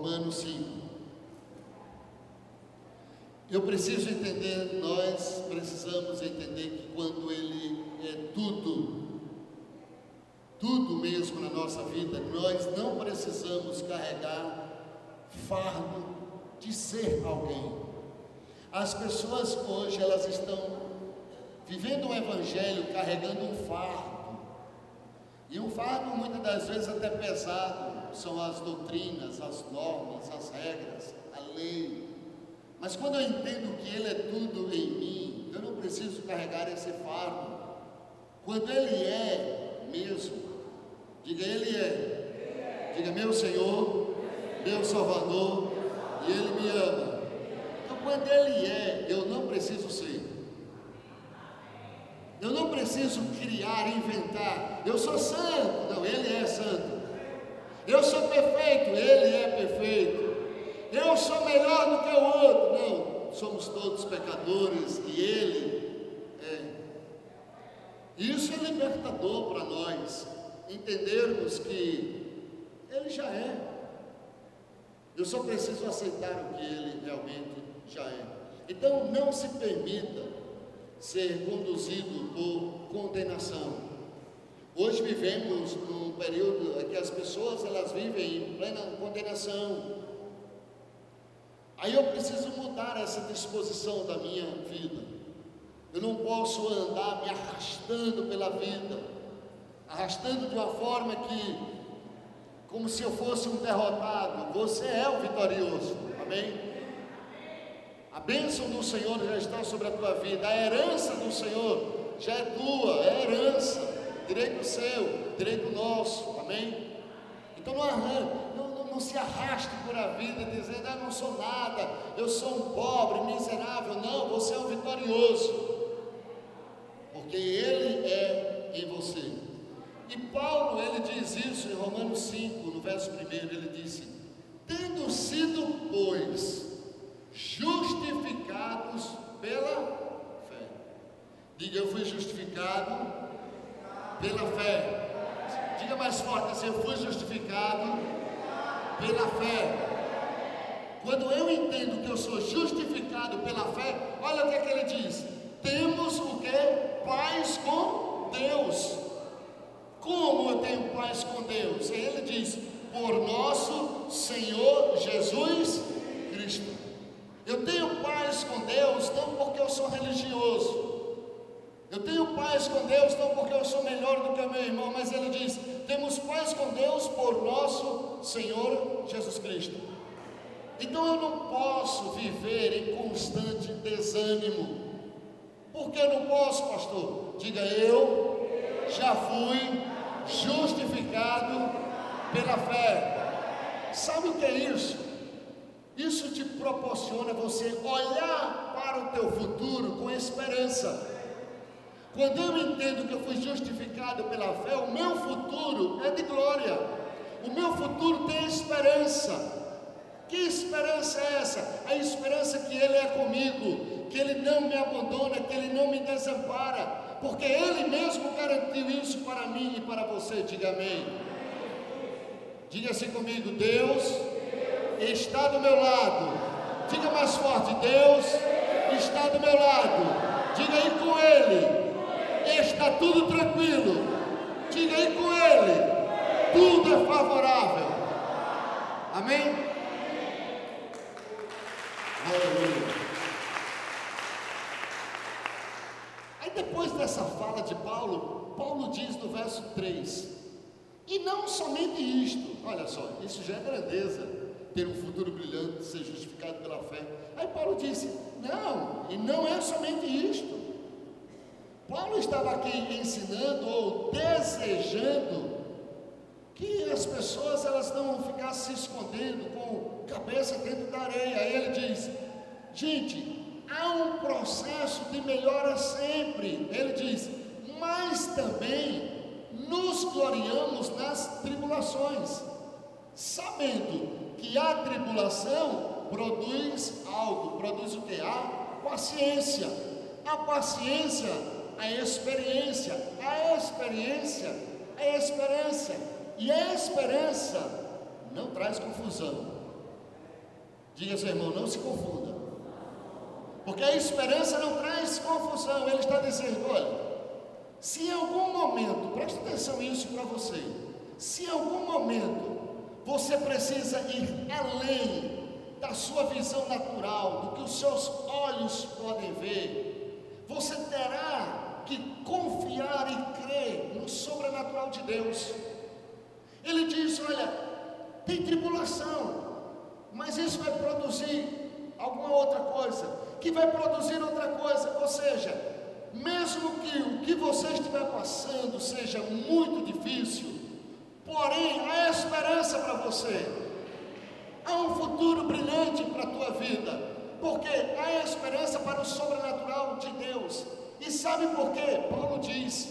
Romanos 5. Eu preciso entender, nós precisamos entender que quando Ele é tudo, tudo mesmo na nossa vida, nós não precisamos carregar fardo de ser alguém. As pessoas hoje elas estão vivendo o evangelho carregando um fardo. E um fardo muitas das vezes até pesado, são as doutrinas, as normas, as regras, a lei. Mas quando eu entendo que Ele é tudo em mim, eu não preciso carregar esse fardo. Quando Ele é mesmo, diga Ele é, diga meu Senhor, meu Salvador, e Ele me ama. Então quando Ele é, eu não preciso ser. Eu não preciso criar, inventar. Eu sou santo. Não, Ele é santo. Eu sou perfeito. Ele é perfeito. Eu sou melhor do que o outro. Não, somos todos pecadores e Ele é. Isso é libertador para nós. Entendermos que Ele já é. Eu só preciso aceitar o que Ele realmente já é. Então, não se permita ser conduzido por condenação. Hoje vivemos num período em que as pessoas elas vivem em plena condenação. Aí eu preciso mudar essa disposição da minha vida. Eu não posso andar me arrastando pela vida, arrastando de uma forma que, como se eu fosse um derrotado. Você é o vitorioso, amém? A bênção do Senhor já está sobre a tua vida, a herança do Senhor já é tua, é herança, direito seu, direito nosso, amém? Então não, arranca, não, não, não se arraste por a vida dizendo, ah, não sou nada, eu sou um pobre, miserável. Não, você é um vitorioso, porque Ele é em você. E Paulo, ele diz isso em Romanos 5, no verso 1, ele disse: Tendo sido, pois, justificados pela fé. Diga, eu fui justificado pela fé. Diga mais forte assim, eu fui justificado pela fé. Quando eu entendo que eu sou justificado pela fé, olha o que, é que ele diz: temos o que? Paz com Deus. Como eu tenho paz com Deus? Ele diz: por nosso Senhor Jesus Cristo. Eu tenho paz com Deus não porque eu sou religioso. Eu tenho paz com Deus não porque eu sou melhor do que o meu irmão, mas ele diz: temos paz com Deus por nosso Senhor Jesus Cristo. Então eu não posso viver em constante desânimo. Por que eu não posso, pastor? Diga eu já fui justificado pela fé. Sabe o que é isso? Isso te proporciona você olhar para o teu futuro com esperança. Quando eu entendo que eu fui justificado pela fé, o meu futuro é de glória. O meu futuro tem esperança. Que esperança é essa? A esperança que Ele é comigo, que Ele não me abandona, que Ele não me desampara, porque Ele mesmo garantiu isso para mim e para você. Diga amém. Diga assim comigo: Deus está do meu lado. Diga mais forte: Deus está do meu lado. Diga aí com Ele. Está tudo tranquilo. Diga aí com Ele. Tudo é favorável. Amém? Aleluia. Aí depois dessa fala de Paulo, Paulo diz no verso 3: E não somente isto, olha só, isso já é grandeza ter um futuro brilhante, ser justificado pela fé. Aí Paulo disse: não, e não é somente isto. Paulo estava aqui ensinando ou desejando que as pessoas elas não ficassem se escondendo com cabeça dentro da areia. Ele diz: gente, há um processo de melhora sempre. Ele diz: mas também nos gloriamos nas tribulações, sabendo que a tribulação produz algo, produz o que? A paciência. A paciência, a experiência. A experiência, a esperança. E a esperança não traz confusão. Diga seu irmão, não se confunda. Porque a esperança não traz confusão. Ele está dizendo: olha, se em algum momento, preste atenção nisso para você, se em algum momento você precisa ir além da sua visão natural, do que os seus olhos podem ver, você terá que confiar e crer no sobrenatural de Deus. Ele diz: olha, tem tribulação, mas isso vai produzir alguma outra coisa, que vai produzir outra coisa, ou seja, mesmo que o que você estiver passando seja muito difícil, porém há esperança para você, há um futuro brilhante para a tua vida, porque há esperança para o sobrenatural de Deus, e sabe por quê? Paulo diz: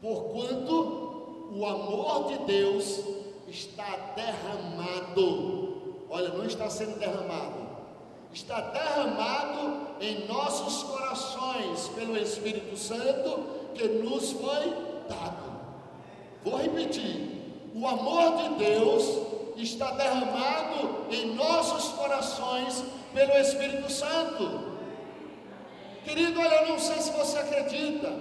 porquanto o amor de Deus está derramado Olha, não está sendo derramado, está derramado em nossos corações pelo Espírito Santo que nos foi dado. Vou repetir: o amor de Deus está derramado em nossos corações pelo Espírito Santo. Querido, olha, eu não sei se você acredita,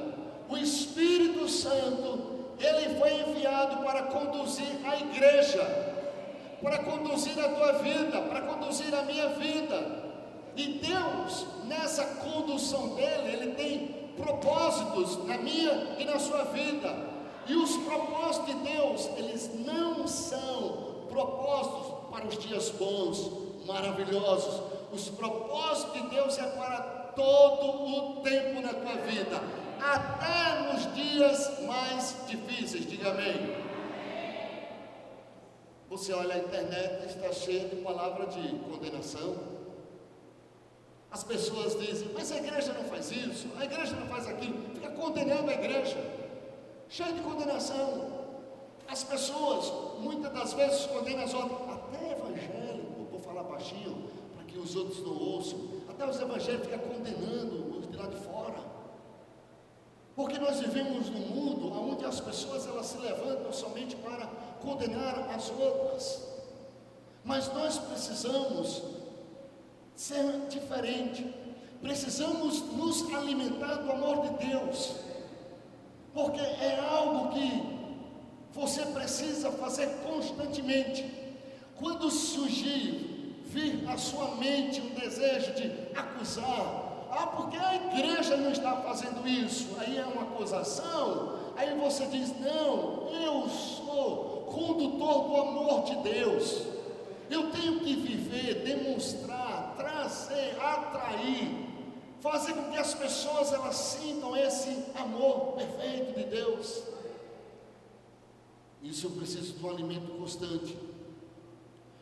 o Espírito Santo, ele foi enviado para conduzir a igreja para conduzir a tua vida, para conduzir a minha vida. E Deus, nessa condução dele, ele tem propósitos na minha e na sua vida. E os propósitos de Deus, eles não são propósitos para os dias bons, maravilhosos. Os propósitos de Deus é para todo o tempo na tua vida, até nos dias mais difíceis. Diga amém. Você olha a internet, está cheia de palavra de condenação. As pessoas dizem, mas a igreja não faz isso, a igreja não faz aquilo, fica condenando a igreja, cheia de condenação. As pessoas, muitas das vezes, condenam as outras, até evangélico, vou falar baixinho, para que os outros não ouçam, até os evangélicos ficam condenando os de lá de fora. Porque nós vivemos num mundo onde as pessoas elas se levantam somente para condenar as outras. Mas nós precisamos ser diferente. Precisamos nos alimentar do amor de Deus. Porque é algo que você precisa fazer constantemente. Quando surgir, vir à sua mente um desejo de acusar, ah, porque a igreja não está fazendo isso, aí é uma acusação, aí você diz: não, eu sou condutor do amor de Deus. Eu tenho que viver, demonstrar, trazer, atrair, fazer com que as pessoas elas sintam esse amor perfeito de Deus. Isso eu preciso de um alimento constante.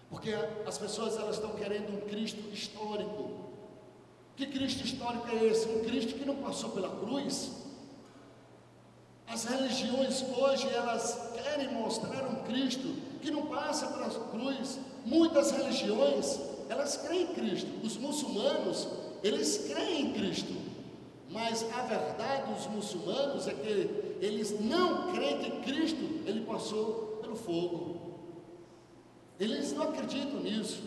Porque as pessoas elas estão querendo um Cristo histórico. Que Cristo histórico é esse? Um Cristo que não passou pela cruz, as religiões hoje elas querem mostrar um Cristo que não passa pela cruz. Muitas religiões elas creem em Cristo. Os muçulmanos eles creem em Cristo, mas a verdade dos muçulmanos é que eles não creem que Cristo ele passou pelo fogo. Eles não acreditam nisso.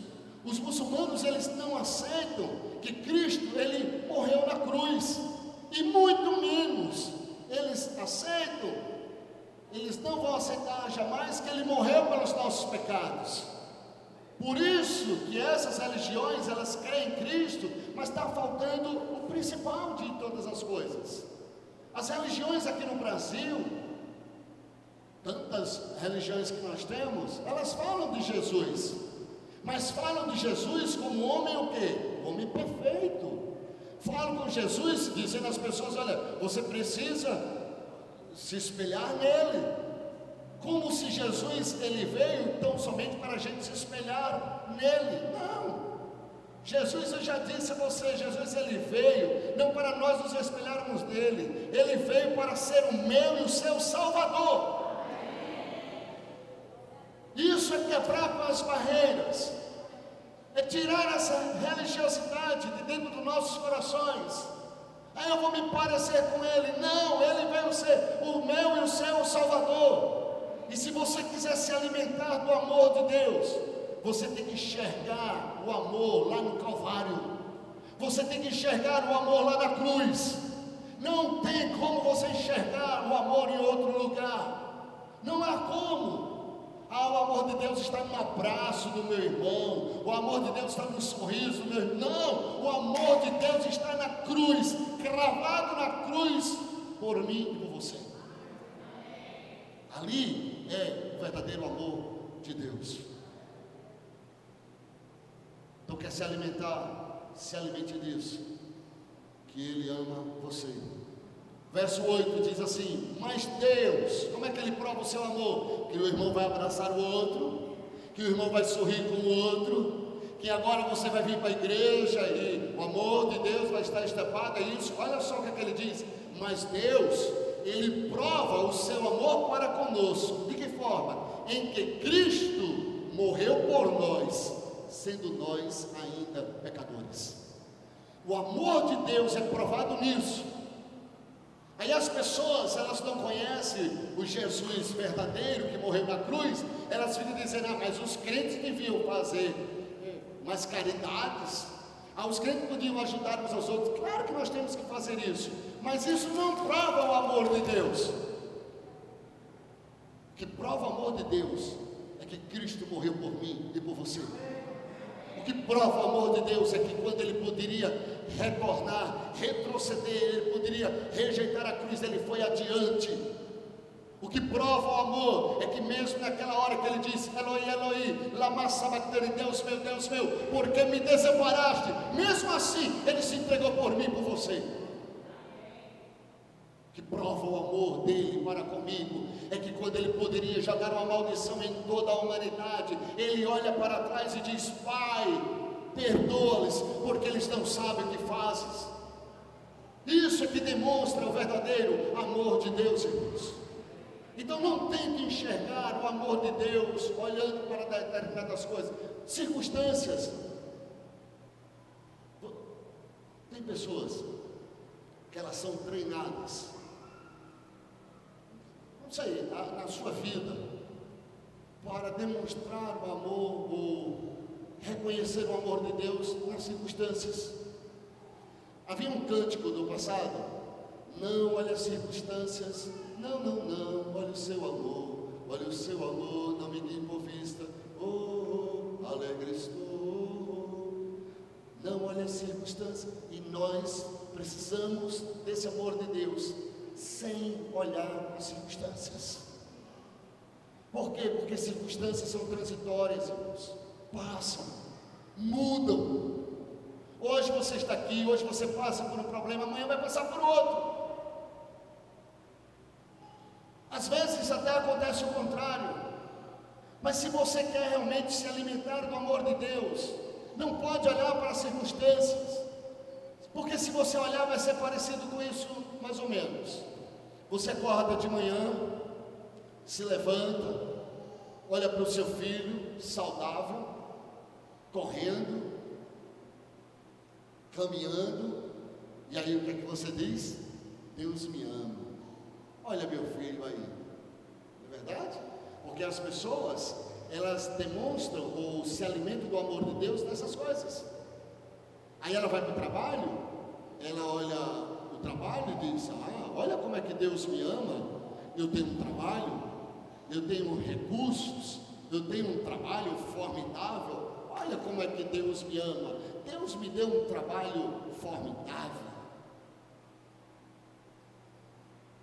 Os muçulmanos eles não aceitam que Cristo ele morreu na cruz e muito menos eles aceitam, eles não vão aceitar jamais que ele morreu pelos nossos pecados. Por isso que essas religiões, elas creem em Cristo, mas está faltando o principal de todas as coisas. As religiões aqui no Brasil, tantas religiões que nós temos, elas falam de Jesus, mas falam de Jesus como homem o quê? Homem perfeito. Falam com Jesus, dizendo às pessoas: olha, você precisa se espelhar nele. Como se Jesus ele veio tão somente para a gente se espelhar nele. Não. Jesus, eu já disse a você, Jesus ele veio não para nós nos espelharmos nele, ele veio para ser o meu e o seu Salvador. Isso é quebrar com as barreiras é tirar essa religiosidade de dentro dos nossos corações. Aí eu vou me parecer com Ele. Não, Ele veio ser o meu e o seu Salvador. E se você quiser se alimentar do amor de Deus, Você tem que enxergar o amor lá no Calvário. Você tem que enxergar o amor lá na cruz. Não tem como você enxergar o amor em outro lugar. Não há como. Ah, o amor de Deus está no abraço do meu irmão. O amor de Deus está no sorriso do meu irmão. Não, o amor de Deus está na cruz, cravado na cruz por mim e por você. Ali é o verdadeiro amor de Deus. Então quer se alimentar, se alimente disso. Que Ele ama você. Verso 8 diz assim: Mas Deus, como é que Ele prova o seu amor? Que o irmão vai abraçar o outro, que o irmão vai sorrir com o outro, que agora você vai vir para a igreja e o amor de Deus vai estar estepado. É isso. Olha só o que, é que ele diz: Mas Deus, Ele prova o seu amor para conosco. De que forma? Em que Cristo morreu por nós, sendo nós ainda pecadores. O amor de Deus é provado nisso Aí as pessoas, elas não conhecem o Jesus verdadeiro que morreu na cruz, elas ficam dizendo, ah, mas os crentes deviam fazer mais caridades, ah, os crentes podiam ajudar uns aos outros. Claro que nós temos que fazer isso, mas isso não prova o amor de Deus. O que prova o amor de Deus é que Cristo morreu por mim e por você. O que prova o amor de Deus é que quando ele poderia retornar, retroceder, ele poderia rejeitar a cruz, ele foi adiante. O que prova o amor é que mesmo naquela hora que ele disse, Eloi, Eloi, lama sabachthani, Deus meu, Deus meu, porque me desamparaste, mesmo assim ele se entregou por mim, por você. Que prova o amor dele para comigo é que quando ele poderia jogar uma maldição em toda a humanidade, ele olha para trás e diz: Pai, perdoa-lhes, porque eles não sabem o que fazem. Isso é que demonstra o verdadeiro amor de Deus, irmãos. Então não tente enxergar o amor de Deus olhando para determinadas coisas, circunstâncias. Tem pessoas que elas são treinadas, não sei, na, na sua vida, para demonstrar o amor ou reconhecer o amor de Deus nas circunstâncias. Havia um cântico do passado, não olhe as circunstâncias, não, não, não, olhe o seu amor, olhe o seu amor, não me dê por vista, oh, oh, alegre estou. Não olhe as circunstâncias, e nós precisamos desse amor de Deus, sem olhar as circunstâncias. Por quê? Porque circunstâncias são transitórias, irmãos passam, mudam. Hoje você está aqui, hoje você passa por um problema, amanhã vai passar por outro. Às vezes até acontece o contrário. Mas se você quer realmente se alimentar do amor de Deus, não pode olhar para as circunstâncias. Porque se você olhar vai ser parecido com isso, mais ou menos. Você acorda de manhã, se levanta, olha para o seu filho saudável, correndo, caminhando, e aí o que é que você diz? Deus me ama. Olha meu filho aí. Não é verdade? Porque as pessoas, elas demonstram ou se alimentam do amor de Deus nessas coisas. Aí ela vai para o trabalho, ela olha o trabalho e diz: Ah, olha como é que Deus me ama. Eu tenho um trabalho, eu tenho recursos, eu tenho um trabalho formidável. Olha como é que Deus me ama. Deus me deu um trabalho formidável.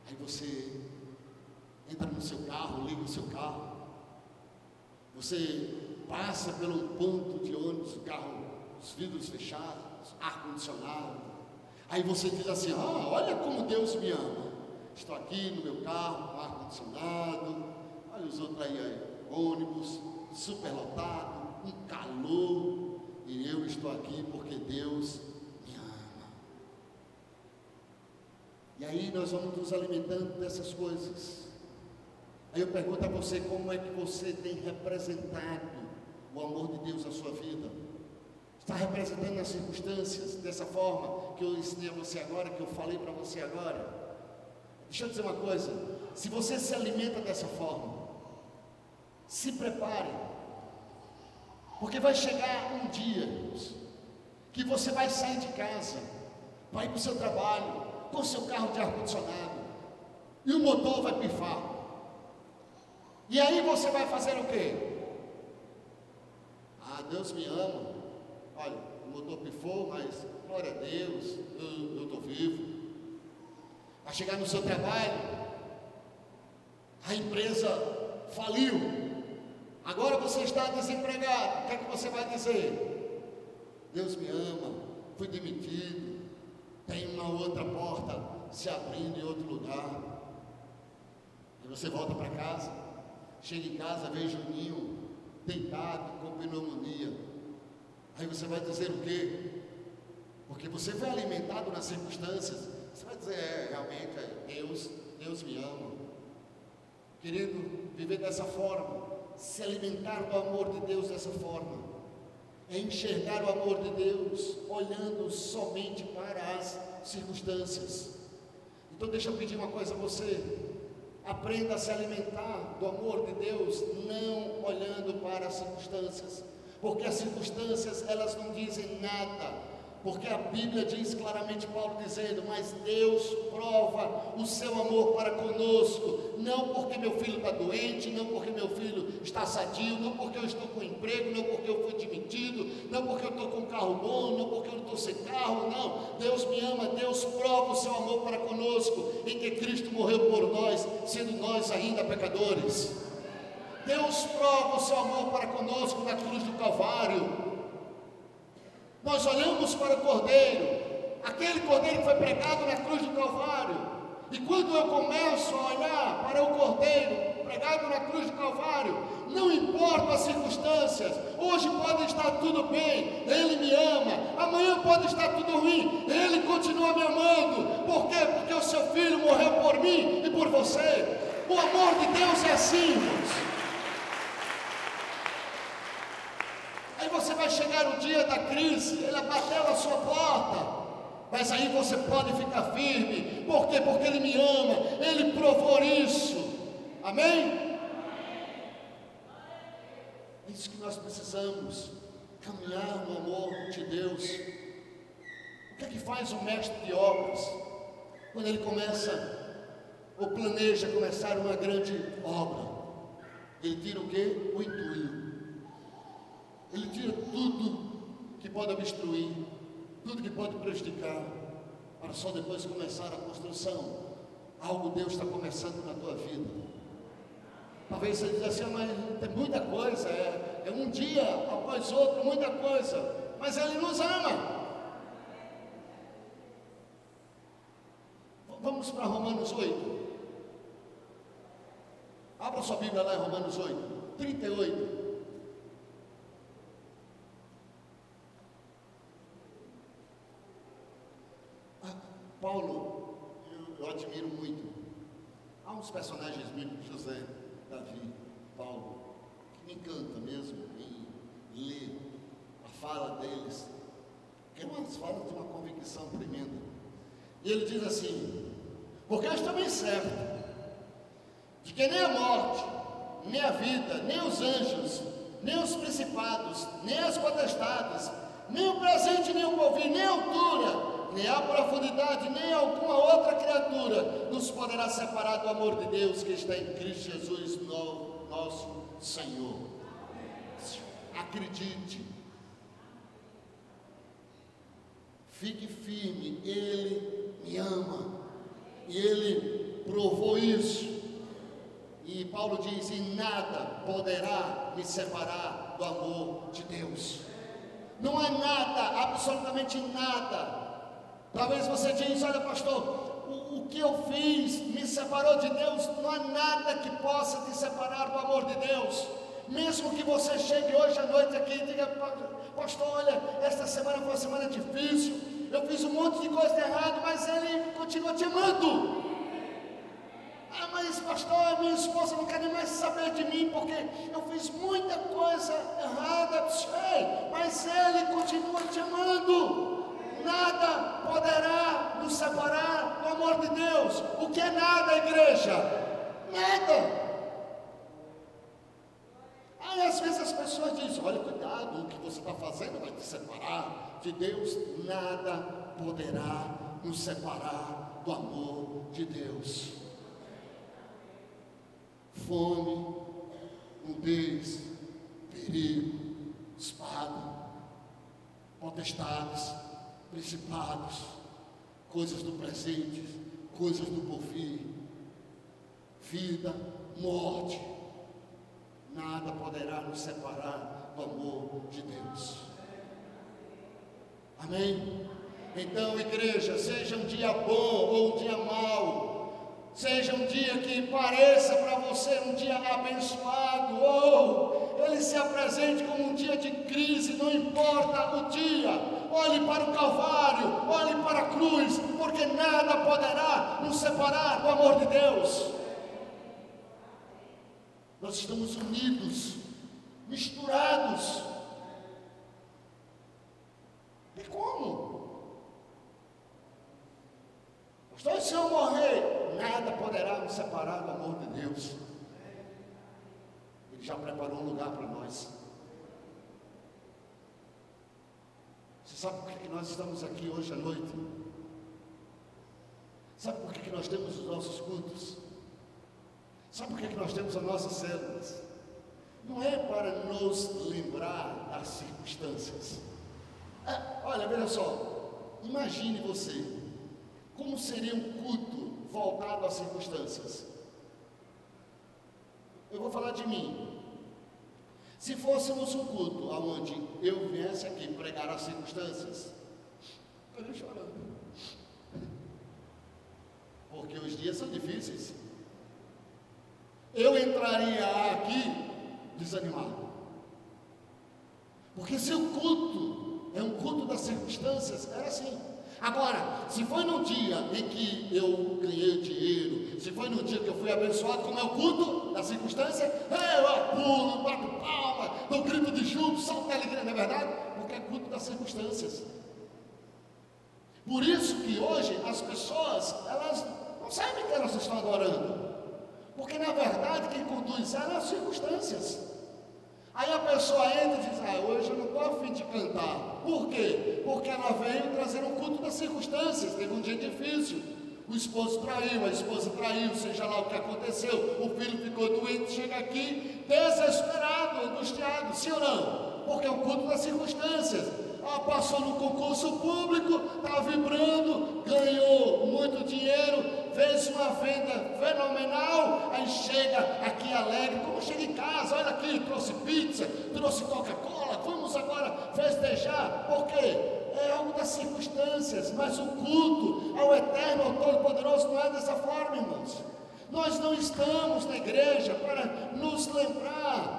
Aí você entra no seu carro, liga o seu carro. Você passa pelo ponto de ônibus, o carro, os vidros fechados, ar-condicionado. Aí você diz assim: Ah, olha como Deus me ama. Estou aqui no meu carro, com ar-condicionado. Olha os outros aí, aí ônibus, superlotado um calor, e eu estou aqui porque Deus me ama. E aí nós vamos nos alimentando dessas coisas. Aí eu pergunto a você como é que você tem representado o amor de Deus na sua vida. Está representando as circunstâncias dessa forma que eu ensinei a você agora, que eu falei para você agora. Deixa eu dizer uma coisa: se você se alimenta dessa forma, se prepare Porque vai chegar um dia, que você vai sair de casa, vai para o seu trabalho, com o seu carro de ar-condicionado, e o motor vai pifar. E aí você vai fazer o quê? Ah, Deus me ama. Olha, o motor pifou, mas glória a Deus, eu estou vivo. Vai chegar no seu trabalho, a empresa faliu. Agora você está desempregado. O que é que você vai dizer? Deus me ama, fui demitido, tem uma outra porta se abrindo em outro lugar. Aí você volta para casa, chega em casa, vê Juninho deitado com pneumonia. Aí você vai dizer o quê? Porque você foi alimentado nas circunstâncias. Você vai dizer, é, realmente, é, Deus, Deus me ama. Querido, viver dessa forma, se alimentar do amor de Deus dessa forma, é enxergar o amor de Deus olhando somente para as circunstâncias. Então, deixa eu pedir uma coisa a você: aprenda a se alimentar do amor de Deus, não olhando para as circunstâncias, porque as circunstâncias elas não dizem nada porque a Bíblia diz claramente, Paulo dizendo: Mas Deus prova o seu amor para conosco, não porque meu filho está doente, não porque meu filho está sadio, não porque eu estou com emprego, não porque eu fui demitido, não porque eu estou com um carro bom, não porque eu não estou sem carro, não. Deus me ama, Deus prova o seu amor para conosco, em que Cristo morreu por nós, sendo nós ainda pecadores. Deus prova o seu amor para conosco na cruz do Calvário. Nós olhamos para o Cordeiro, aquele Cordeiro que foi pregado na cruz do Calvário. E quando eu começo a olhar para o Cordeiro pregado na cruz do Calvário, não importa as circunstâncias, hoje pode estar tudo bem, Ele me ama, amanhã pode estar tudo ruim, Ele continua me amando, por quê? Porque o seu filho morreu por mim e por você. O amor de Deus é assim, irmãos. Você vai chegar o dia da crise, ele bateu a sua porta. Mas aí você pode ficar firme. Por quê? Porque Ele me ama. Ele provou isso. Amém? É isso que nós precisamos. Caminhar no amor de Deus. O que é que faz o mestre de obras? Quando ele começa, ou planeja começar uma grande obra. Ele tira o quê? O intuito. Ele tira tudo que pode obstruir, tudo que pode prejudicar, para só depois começar a construção. Algo Deus está começando na tua vida. Talvez você diga assim, ah, mas tem muita coisa, é, é um dia após outro, muita coisa, mas Ele nos ama. Vamos para Romanos 8. Abra sua Bíblia lá em Romanos 8, 38. Paulo, eu, eu admiro muito. Há uns personagens bíblicos, José, Davi, Paulo, que me encanta mesmo em ler a fala deles. Que é falas de uma convicção tremenda. E ele diz assim: Porque eu estou bem certo de que nem a morte, nem a vida, nem os anjos, nem os principados, nem as potestades, nem o presente, nem o porvir, nem a altura, nem a profundidade, nem alguma outra criatura nos poderá separar do amor de Deus que está em Cristo Jesus, no, nosso Senhor. Acredite, fique firme, Ele me ama, e Ele provou isso. E Paulo diz: e nada poderá me separar do amor de Deus. Não há nada, absolutamente nada, Talvez você diz: Olha, pastor, o, o, que eu fiz me separou de Deus. Não há nada que possa te separar do amor de Deus. Mesmo que você chegue hoje à noite aqui e diga: Pastor, olha, esta semana foi uma semana difícil. Eu fiz um monte de coisa errada, mas Ele continua te amando. Ah, mas pastor, minha esposa não quer nem mais saber de mim, porque eu fiz muita coisa errada, mas Ele continua te amando nada poderá nos separar do amor de Deus. O que é nada, igreja? Nada. Aí às vezes as pessoas dizem: olha, cuidado, o que você está fazendo vai te separar de Deus, nada poderá nos separar do amor de Deus. Fome, nudez, perigo, espada, potestades, principados, coisas do presente, coisas do porvir, vida, morte, nada poderá nos separar do amor de Deus. Amém? Então, igreja, seja um dia bom ou um dia mau, seja um dia que pareça para você um dia abençoado, ou ele se apresente como um dia de crise, não importa o dia, olhe para o Calvário, olhe para a cruz, porque nada poderá nos separar do amor de Deus. Nós estamos unidos, misturados. E como? Pastor, se eu morrer, nada poderá me separar do amor de Deus. Ele já preparou um lugar para nós. Sabe por que nós estamos aqui hoje à noite? Sabe por que nós temos os nossos cultos? Sabe por que, nós temos as nossas células? Não é para nos lembrar das circunstâncias. É, olha, veja só. Imagine você. Como seria um culto voltado às circunstâncias? Eu vou falar de mim. Se fôssemos um culto onde eu viesse aqui pregar as circunstâncias, eu chorando. Porque os dias são difíceis eu entraria aqui desanimado. Porque se o culto é um culto das circunstâncias, era assim. Agora, se foi no dia em que eu ganhei dinheiro, se foi no dia que eu fui abençoado, como é o culto da circunstância, eu pulo, bato palma, dou grito de júbilo, salto de alegria, não é verdade? Porque é culto das circunstâncias. Por isso que hoje as pessoas, elas não sabem que elas estão adorando. Porque na verdade quem conduz ela é as circunstâncias. Aí a pessoa entra e diz, ah, hoje eu não estou afim de cantar. Por quê? Porque ela veio trazer um culto das circunstâncias, teve um dia difícil. O esposo traiu, a esposa traiu, seja lá o que aconteceu, o filho ficou doente, chega aqui desesperado, angustiado, sim ou não? Porque é um culto das circunstâncias. Ah, passou no concurso público, está vibrando, ganhou muito dinheiro, fez uma venda fenomenal, aí chega aqui alegre, como chega em casa, olha aqui, trouxe pizza, trouxe Coca-Cola, vamos agora festejar, por quê? É algo das circunstâncias, mas o culto ao Eterno, ao Todo-Poderoso, não é dessa forma, irmãos. Nós não estamos na igreja para nos lembrar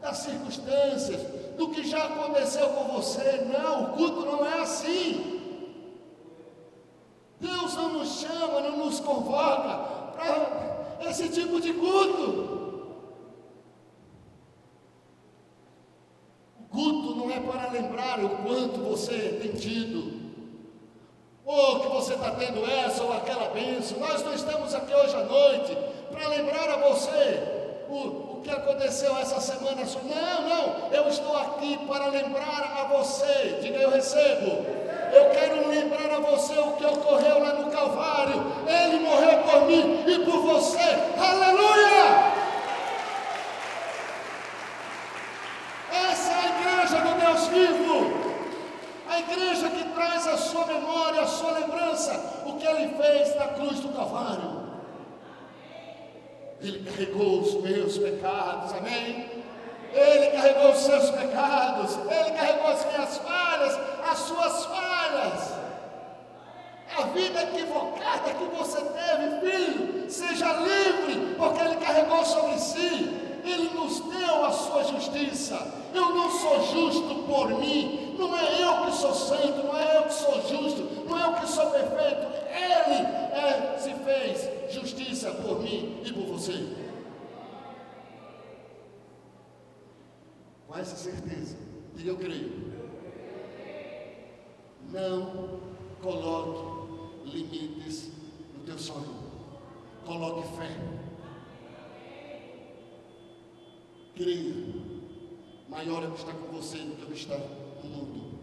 das circunstâncias, do que já aconteceu com você. Não, o culto não é assim. Deus não nos chama, não nos convoca para esse tipo de culto. O culto não é para lembrar o quanto você tem tido, ou que você está tendo essa ou aquela bênção. Nós não estamos aqui hoje à noite para lembrar a você o, o que aconteceu essa semana. Não, não, eu estou aqui para lembrar a você. Diga eu recebo eu quero lembrar a você o que ocorreu lá no Calvário. Ele morreu por mim e por você. Aleluia! Essa é a igreja do Deus vivo. A igreja que traz a sua memória, a sua lembrança, o que ele fez na cruz do Calvário. Ele carregou os meus pecados, amém? Ele carregou os seus pecados, Ele carregou as minhas falhas, as suas falhas. A vida equivocada que você teve, filho, seja livre, porque Ele carregou sobre si. Ele nos deu a sua justiça. Eu não sou justo por mim. Não é eu que sou santo, não é eu que sou justo, não é eu que sou perfeito. Ele é, se fez justiça por mim e por você. Com essa certeza, diga eu creio. Não coloque limites no teu sonho. Coloque fé. Creia. maior é o que está com você do que o que está no mundo.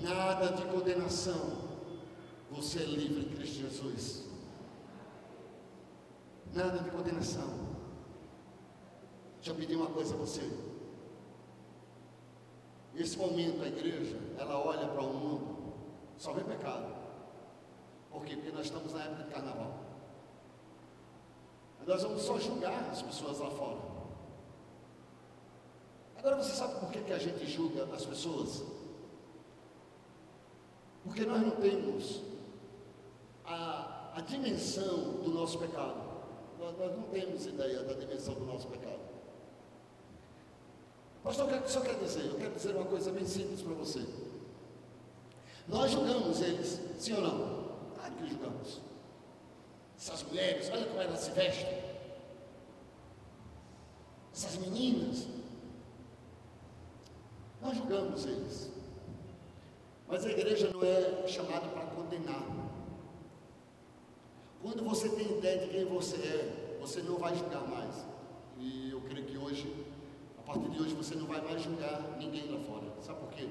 Nada de condenação. Você é livre em Cristo Jesus. Nada de condenação. Deixa eu pedir uma coisa a você. Nesse momento a igreja, ela olha para o mundo, só vê pecado. Por quê? Porque nós estamos na época de carnaval. Nós vamos só julgar as pessoas lá fora. Agora você sabe por que, que a gente julga as pessoas? Porque nós não temos a, a dimensão do nosso pecado. Nós, nós, não temos ideia da dimensão do nosso pecado. Pastor, o que isso quer dizer? Eu quero dizer uma coisa bem simples para você. Nós julgamos eles, sim ou não? Claro que julgamos. Essas mulheres, olha como elas se vestem. Essas meninas. Nós julgamos eles. Mas a igreja não é chamada para condenar. Quando você tem ideia de quem você é, você não vai julgar mais. E eu creio que hoje, a partir de hoje, você não vai mais julgar ninguém lá fora. Sabe por quê?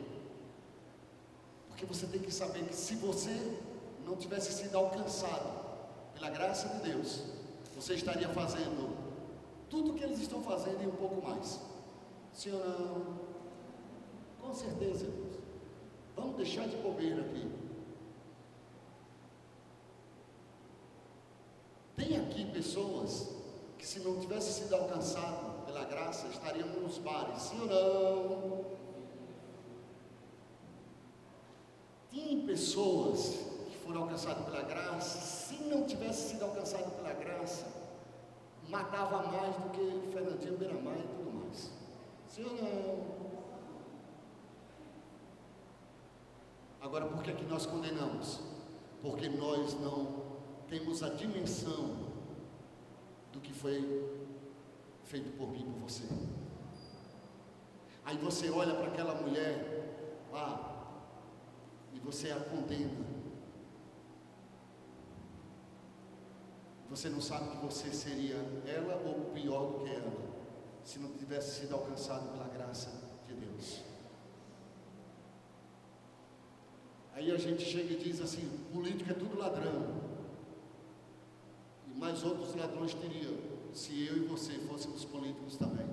Porque você tem que saber que se você não tivesse sido alcançado pela graça de Deus, você estaria fazendo tudo o que eles estão fazendo e um pouco mais. Sim ou não? Com certeza, irmãos. Vamos deixar de bobeira aqui. Tem aqui pessoas que se não tivesse sido alcançado pela graça, estariam nos bares, sim ou não? Tem pessoas foram alcançados pela graça, se não tivesse sido alcançado pela graça, matava mais do que Fernandinho Beiramar e tudo mais. Sim ou não? Agora, por que, é que nós condenamos? Porque nós não temos a dimensão que foi feito por mim por você. Aí você olha para aquela mulher lá e você a condena. Você não sabe que você seria ela ou pior do que ela, se não tivesse sido alcançado pela graça de Deus. Aí a gente chega e diz assim: político é tudo ladrão. Mais outros ladrões teriam, se eu e você fôssemos políticos também.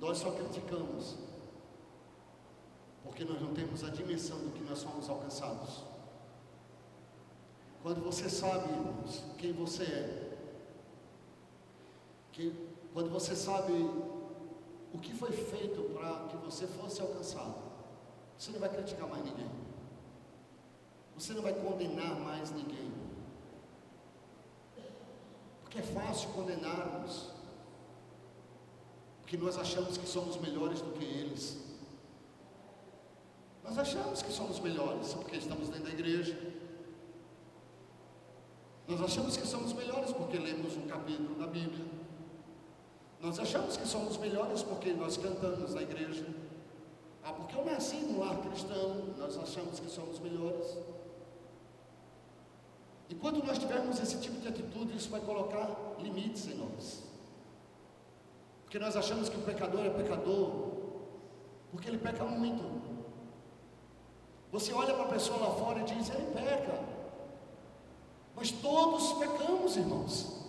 Nós só criticamos, porque nós não temos a dimensão do que nós fomos alcançados. Quando você sabe, irmãos, quem você é, que, quando você sabe o que foi feito para que você fosse alcançado, você não vai criticar mais ninguém, você não vai condenar mais ninguém, porque é fácil condenarmos, porque nós achamos que somos melhores do que eles. Nós achamos que somos melhores, porque estamos dentro da igreja, nós achamos que somos melhores porque lemos um capítulo da Bíblia. Nós achamos que somos melhores porque nós cantamos na igreja. Ah, porque eu nasci num lar cristão, nós achamos que somos melhores. E quando nós tivermos esse tipo de atitude, isso vai colocar limites em nós. Porque nós achamos que o pecador é pecador, porque ele peca muito. Você olha para a pessoa lá fora e diz: ele peca. Mas todos pecamos, irmãos.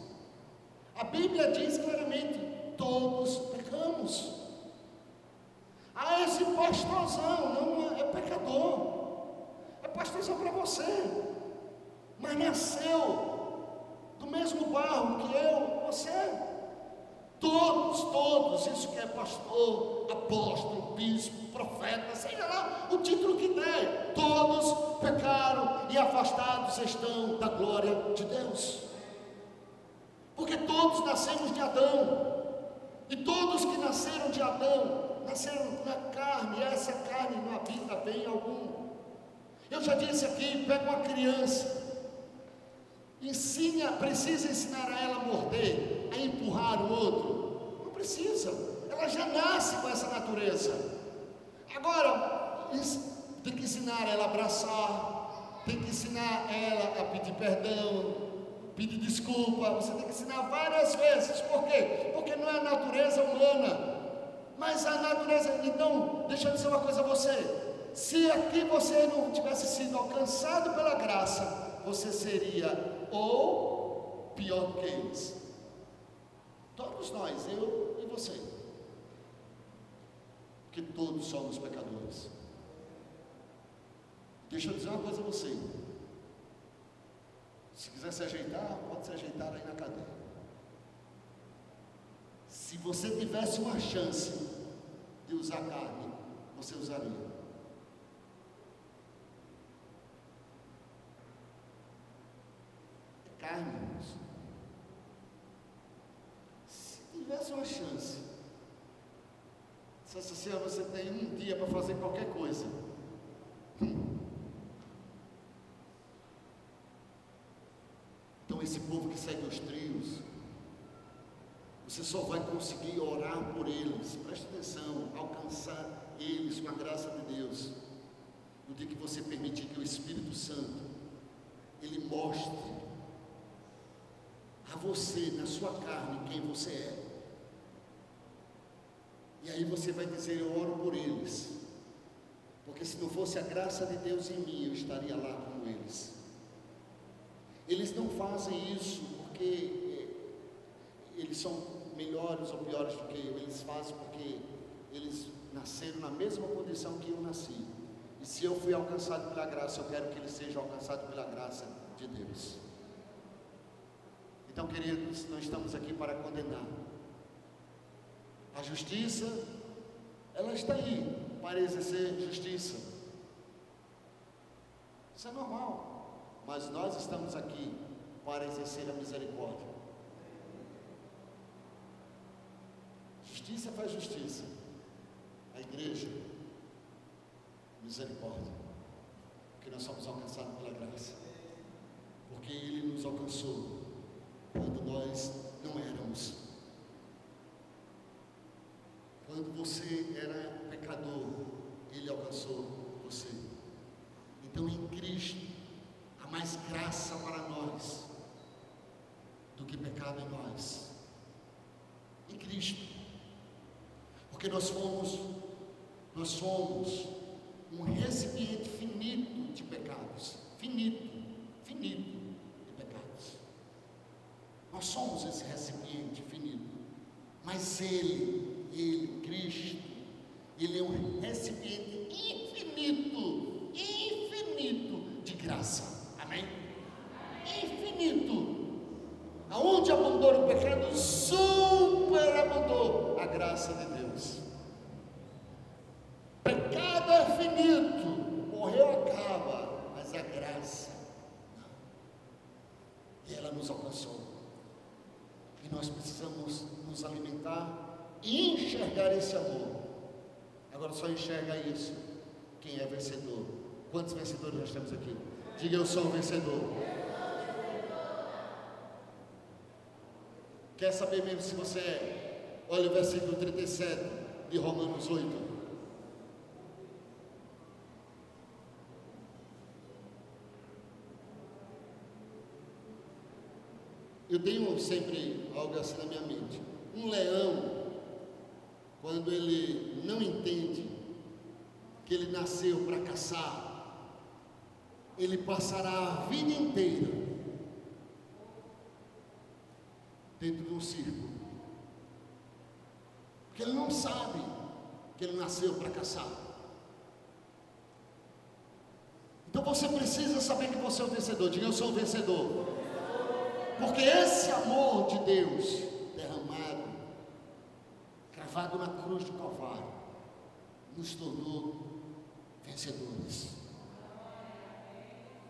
A Bíblia diz claramente: todos pecamos. Ah, esse pastorzão não é, é pecador. É pastorzão para você. Mas nasceu do mesmo barro que eu, você. Todos, todos, isso que é pastor, apóstolo, bispo, profeta, seja lá o título que der, todos pecaram e afastados estão da glória de Deus. Porque todos nascemos de Adão, e todos que nasceram de Adão, nasceram na carne, e essa carne não habita bem algum. Eu já disse aqui, pega uma criança, ensina, precisa ensinar a ela a morder, a empurrar o outro. Não precisa, ela já nasce com essa natureza. Agora, tem que ensinar ela a abraçar, tem que ensinar ela a pedir perdão, pedir desculpa, você tem que ensinar várias vezes. Por quê? Porque não é a natureza humana. Mas a natureza. Então, deixa eu dizer uma coisa a você. Se aqui você não tivesse sido alcançado pela graça, você seria ou pior que eles. Todos nós, eu e você. Porque todos somos pecadores. Deixa eu dizer uma coisa a você. Se quiser se ajeitar, pode se ajeitar aí na cadeira. Se você tivesse uma chance de usar carne, você usaria. Carne, irmãos. Se tivesse uma chance, se assim, você tem um dia para fazer qualquer coisa. Hum. Então esse povo que segue os trios, você só vai conseguir orar por eles, preste atenção, alcançar eles com a graça de Deus, no dia que você permitir que o Espírito Santo, ele mostre a você, na sua carne, quem você é. E aí você vai dizer: Eu oro por eles, porque se não fosse a graça de Deus em mim, eu estaria lá com eles. Eles não fazem isso porque eh, eles são melhores ou piores do que eu, eles fazem porque eles nasceram na mesma condição que eu nasci. E se eu fui alcançado pela graça, eu quero que eles sejam alcançados pela graça de Deus. Então, queridos, nós estamos aqui para condenar. A justiça, ela está aí para exercer justiça. Isso é normal. Mas nós estamos aqui para exercer a misericórdia. Justiça faz justiça. A igreja, misericórdia. Porque nós somos alcançados pela graça. Porque Ele nos alcançou quando nós não éramos. Quando você era pecador, Ele alcançou você. Então em Cristo há mais graça para nós do que pecado em nós. Em Cristo. Porque nós fomos, nós somos um recipiente finito de pecados. Finito, finito somos esse recipiente finito. Mas Ele, Ele, Cristo, Ele é um recipiente infinito, infinito de graça. Amém? Infinito. Aonde abundou o pecado, superabundou a graça de Deus. Pecado é finito, morreu acaba, mas a graça não. E ela nos alcançou. Nos alimentar e enxergar esse amor. Agora só enxerga isso quem é vencedor. Quantos vencedores nós temos aqui? Diga eu sou um vencedor. Quer saber mesmo se você é? Olha o versículo 37 de Romanos 8. Eu tenho sempre algo assim na minha mente. Um leão, quando ele não entende que ele nasceu para caçar, ele passará a vida inteira dentro de um circo. Porque ele não sabe que ele nasceu para caçar. Então você precisa saber que você é o vencedor. Diga eu sou o vencedor. Porque esse amor de Deus cravado na cruz do Calvário, nos tornou vencedores.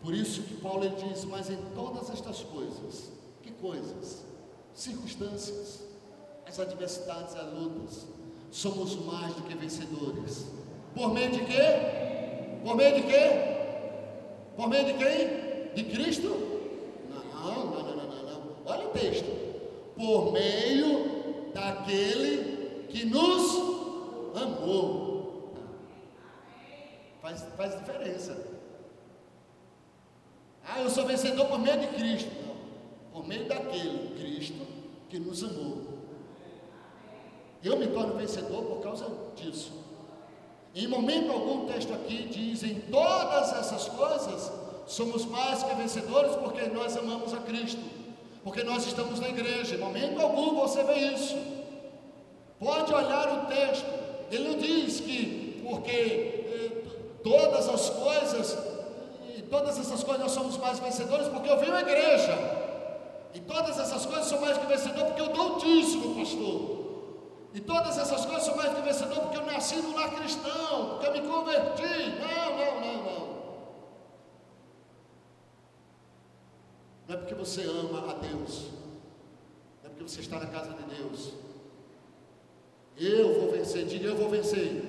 Por isso que Paulo diz, mas em todas estas coisas, que coisas? Circunstâncias, as adversidades, as lutas, somos mais do que vencedores. Por meio de quê? Por meio de quê? Por meio de quem? De Cristo? Não, não, não, não, não. Olha o texto. Por meio daquele que nos amou. Faz, faz diferença. Ah, eu sou vencedor por meio de Cristo. Não. por meio daquele Cristo que nos amou. Eu me torno vencedor por causa disso. Em momento algum o texto aqui diz: em todas essas coisas somos mais que vencedores porque nós amamos a Cristo, porque nós estamos na igreja. Em momento algum você vê isso. Pode olhar o texto, ele não diz que porque eh, todas as coisas, todas essas coisas nós somos mais vencedores porque eu venho à igreja. E todas essas coisas são mais que vencedor porque eu dou o dízimo, pastor. E todas essas coisas são mais que vencedor porque eu nasci no lar cristão, porque eu me converti. Não, não, não, não. Não é porque você ama a Deus. Não é porque você está na casa de Deus. Eu vou vencer, diga eu vou vencer.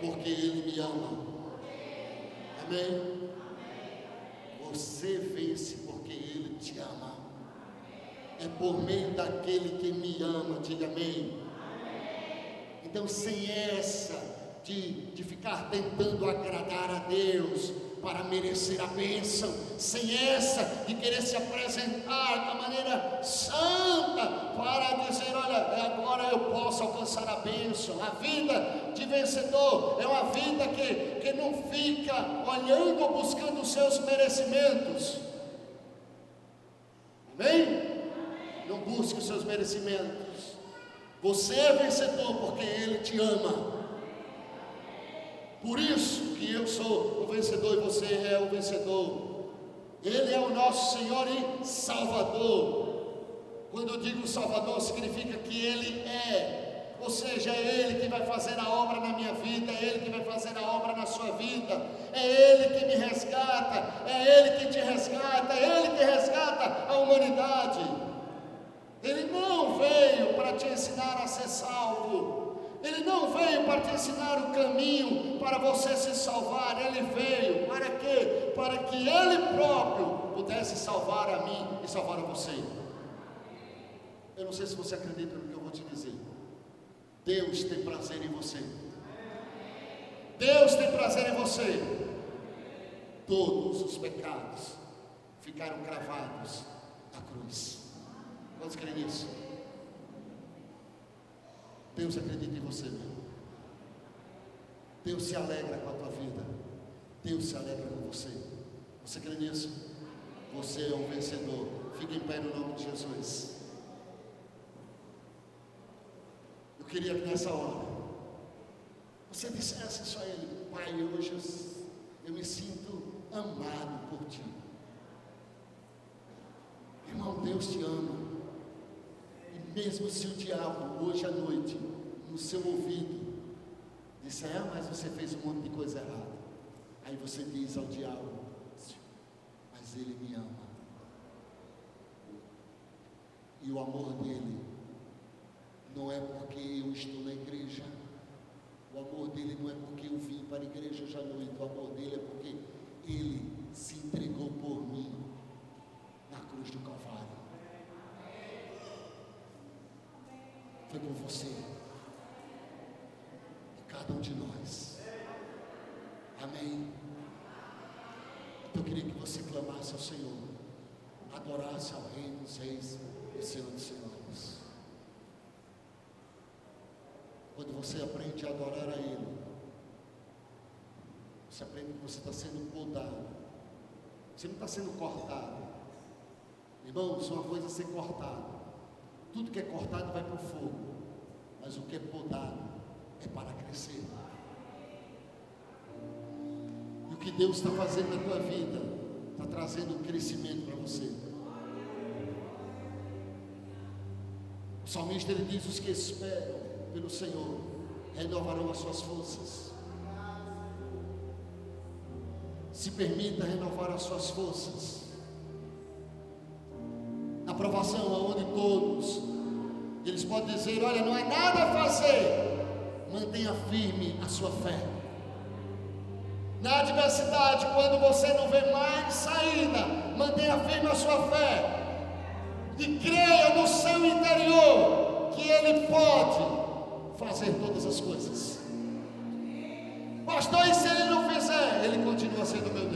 Porque Ele me ama. Amém? Você vence porque Ele te ama. É por meio daquele que me ama, diga amém. Então, sem essa de, de ficar tentando agradar a Deus, para merecer a bênção, sem essa de querer se apresentar da maneira santa para dizer: olha, agora eu posso alcançar a bênção. A vida de vencedor é uma vida que, que não fica olhando ou buscando os seus merecimentos. Amém? Não busque os seus merecimentos. Você é vencedor porque Ele te ama. Por isso que eu sou o vencedor e você é o vencedor. Ele é o nosso Senhor e Salvador. Quando eu digo Salvador, significa que Ele é, ou seja, é Ele que vai fazer a obra na minha vida, é Ele que vai fazer a obra na sua vida, é Ele que me resgata, é Ele que te resgata, é Ele que resgata a humanidade. Ele não veio para te ensinar a ser salvo, ele não veio para te ensinar o caminho para você se salvar, ele veio para quê? Para que ele próprio pudesse salvar a mim e salvar a você. Eu não sei se você acredita no que eu vou te dizer. Deus tem prazer em você. Deus tem prazer em você. Todos os pecados ficaram cravados na cruz. Quantos creem nisso? Deus acredita em você, meu. Deus se alegra com a tua vida. Deus se alegra com você. Você crê nisso? Você é um vencedor. Fique em pé no nome de Jesus. Eu queria que nessa hora você dissesse isso a Ele: Pai, hoje eu, eu me sinto amado por Ti. Irmão, Deus te ama. Mesmo se o diabo, hoje à noite, no seu ouvido, disser, ah, mas você fez um monte de coisa errada. Aí você diz ao diabo, mas ele me ama. E o amor dele não é porque eu estou na igreja. O amor dele não é porque eu vim para a igreja hoje à noite. O amor dele é porque ele se entregou por mim na cruz do Calvário. Por você. E cada um de nós. Amém. Eu queria que você clamasse ao Senhor, adorasse ao Rei dos Reis e Senhor dos Senhores. Quando você aprende a adorar a Ele, você aprende que você está sendo podado. Você não está sendo cortado. Irmãos, uma coisa é ser cortado. Tudo que é cortado vai para o fogo, mas o que é podado é para crescer. E o que Deus está fazendo na tua vida, está trazendo crescimento para você. O salmista ele diz: Os que esperam pelo Senhor renovarão as suas forças. Se permita renovar as suas forças aprovação aonde todos eles podem dizer, olha, não há nada a fazer. Mantenha firme a sua fé. Na adversidade, quando você não vê mais saída, mantenha firme a sua fé. E creia no seu interior que Ele pode fazer todas as coisas. Pastor, e se Ele não fizer? Ele continua sendo meu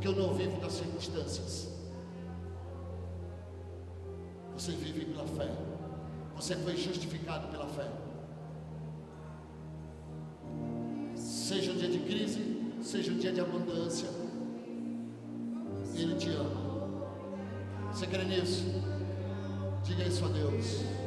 porque eu não vivo das circunstâncias. Você vive pela fé. Você foi justificado pela fé. Seja um dia de crise, seja um dia de abundância, Ele te ama. Você crê nisso? Diga isso a Deus.